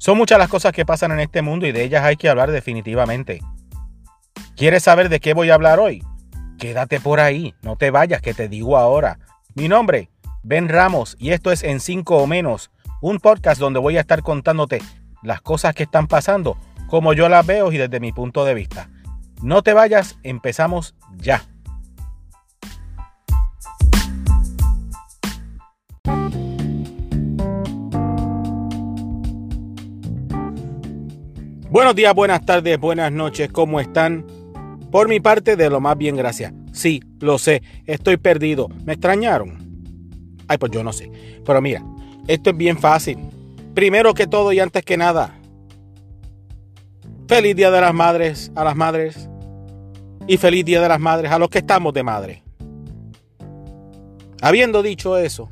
Son muchas las cosas que pasan en este mundo y de ellas hay que hablar definitivamente. ¿Quieres saber de qué voy a hablar hoy? Quédate por ahí, no te vayas, que te digo ahora. Mi nombre, Ben Ramos, y esto es En 5 o menos, un podcast donde voy a estar contándote las cosas que están pasando, como yo las veo y desde mi punto de vista. No te vayas, empezamos ya. Buenos días, buenas tardes, buenas noches, ¿cómo están? Por mi parte, de lo más bien, gracias. Sí, lo sé, estoy perdido. ¿Me extrañaron? Ay, pues yo no sé. Pero mira, esto es bien fácil. Primero que todo y antes que nada, feliz Día de las Madres a las madres y feliz Día de las Madres a los que estamos de madre. Habiendo dicho eso,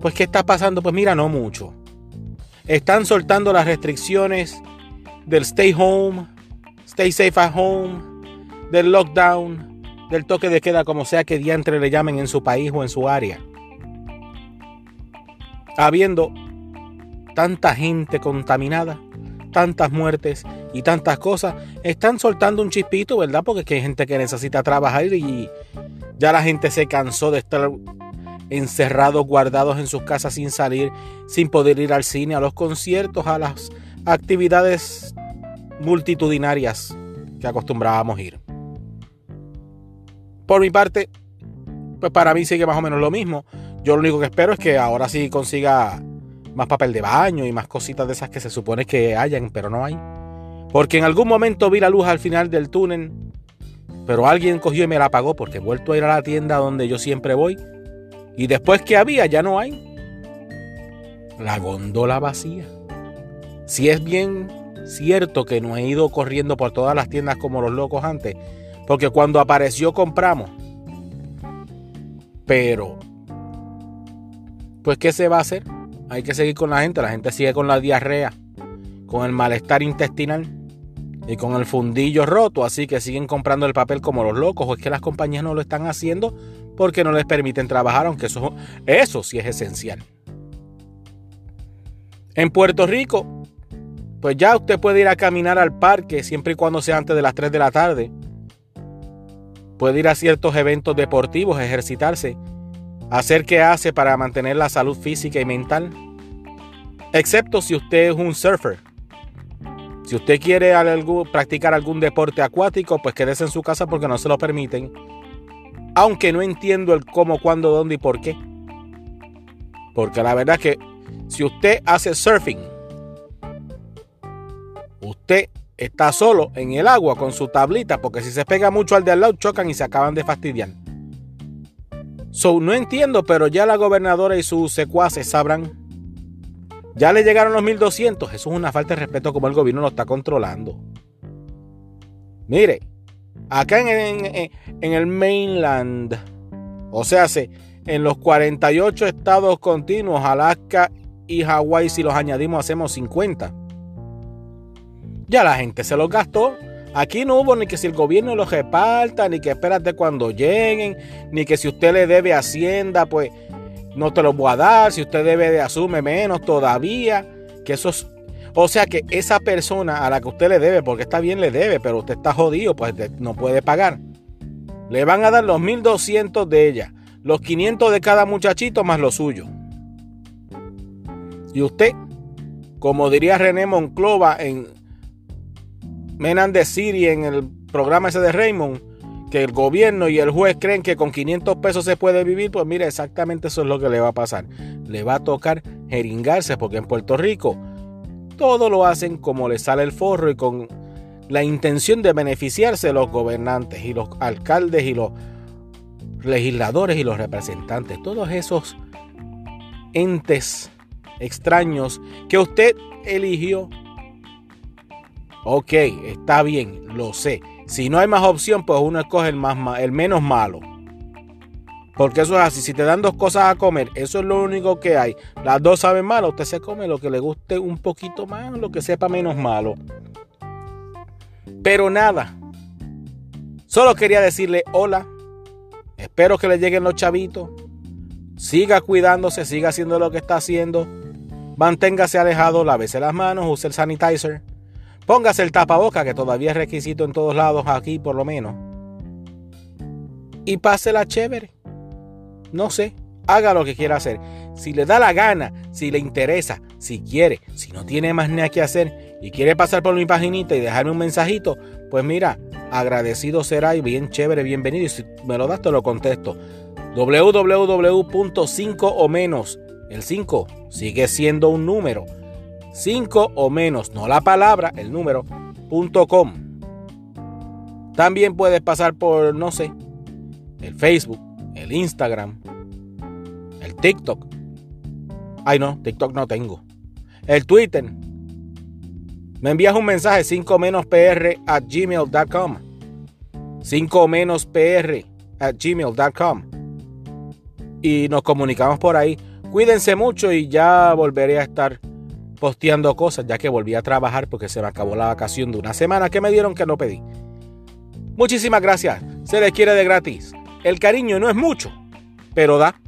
pues ¿qué está pasando? Pues mira, no mucho. Están soltando las restricciones del stay home, stay safe at home, del lockdown, del toque de queda, como sea que diantre le llamen en su país o en su área. Habiendo tanta gente contaminada, tantas muertes y tantas cosas, están soltando un chispito, ¿verdad? Porque hay gente que necesita trabajar y ya la gente se cansó de estar encerrados, guardados en sus casas sin salir, sin poder ir al cine, a los conciertos, a las actividades multitudinarias que acostumbrábamos ir. Por mi parte, pues para mí sigue más o menos lo mismo. Yo lo único que espero es que ahora sí consiga más papel de baño y más cositas de esas que se supone que hayan, pero no hay. Porque en algún momento vi la luz al final del túnel, pero alguien cogió y me la apagó porque he vuelto a ir a la tienda donde yo siempre voy. Y después que había, ya no hay. La góndola vacía. Si es bien cierto que no he ido corriendo por todas las tiendas como los locos antes, porque cuando apareció compramos. Pero, pues, ¿qué se va a hacer? Hay que seguir con la gente. La gente sigue con la diarrea, con el malestar intestinal y con el fundillo roto. Así que siguen comprando el papel como los locos. O es que las compañías no lo están haciendo porque no les permiten trabajar, aunque eso, eso sí es esencial. En Puerto Rico, pues ya usted puede ir a caminar al parque siempre y cuando sea antes de las 3 de la tarde. Puede ir a ciertos eventos deportivos, ejercitarse, hacer qué hace para mantener la salud física y mental. Excepto si usted es un surfer. Si usted quiere practicar algún deporte acuático, pues quédese en su casa porque no se lo permiten. Aunque no entiendo el cómo, cuándo, dónde y por qué. Porque la verdad es que si usted hace surfing, está solo en el agua con su tablita, porque si se pega mucho al de al lado, chocan y se acaban de fastidiar. So, no entiendo, pero ya la gobernadora y sus secuaces sabrán. Ya le llegaron los 1200. Eso es una falta de respeto como el gobierno lo está controlando. Mire, acá en, en el mainland, o sea, en los 48 estados continuos, Alaska y Hawái, si los añadimos, hacemos 50. Ya la gente se los gastó. Aquí no hubo ni que si el gobierno los reparta, ni que espérate cuando lleguen, ni que si usted le debe Hacienda, pues no te lo voy a dar. Si usted debe de asume menos todavía. Que eso O sea que esa persona a la que usted le debe, porque está bien le debe, pero usted está jodido, pues no puede pagar. Le van a dar los 1200 de ella, los 500 de cada muchachito más lo suyo. Y usted, como diría René Monclova en de City en el programa ese de Raymond, que el gobierno y el juez creen que con 500 pesos se puede vivir, pues mire, exactamente eso es lo que le va a pasar. Le va a tocar jeringarse porque en Puerto Rico todo lo hacen como le sale el forro y con la intención de beneficiarse los gobernantes y los alcaldes y los legisladores y los representantes, todos esos entes extraños que usted eligió Ok, está bien, lo sé. Si no hay más opción, pues uno escoge el, más, el menos malo. Porque eso es así. Si te dan dos cosas a comer, eso es lo único que hay. Las dos saben malo, usted se come lo que le guste un poquito más, lo que sepa menos malo. Pero nada. Solo quería decirle hola. Espero que le lleguen los chavitos. Siga cuidándose, siga haciendo lo que está haciendo. Manténgase alejado, lávese las manos, use el sanitizer. Póngase el tapaboca, que todavía es requisito en todos lados, aquí por lo menos. Y pásela chévere. No sé, haga lo que quiera hacer. Si le da la gana, si le interesa, si quiere, si no tiene más nada que hacer y quiere pasar por mi paginita y dejarme un mensajito, pues mira, agradecido será y bien chévere, bienvenido. Y si me lo das, te lo contesto. www.5 o menos. El 5 sigue siendo un número. 5 o menos, no la palabra, el número, .com. También puedes pasar por, no sé, el Facebook, el Instagram, el TikTok. Ay no, TikTok no tengo. El Twitter. Me envías un mensaje 5 menos pr at gmail.com. 5 menos pr at gmail.com. Y nos comunicamos por ahí. Cuídense mucho y ya volveré a estar posteando cosas ya que volví a trabajar porque se me acabó la vacación de una semana que me dieron que no pedí. Muchísimas gracias. Se les quiere de gratis. El cariño no es mucho, pero da.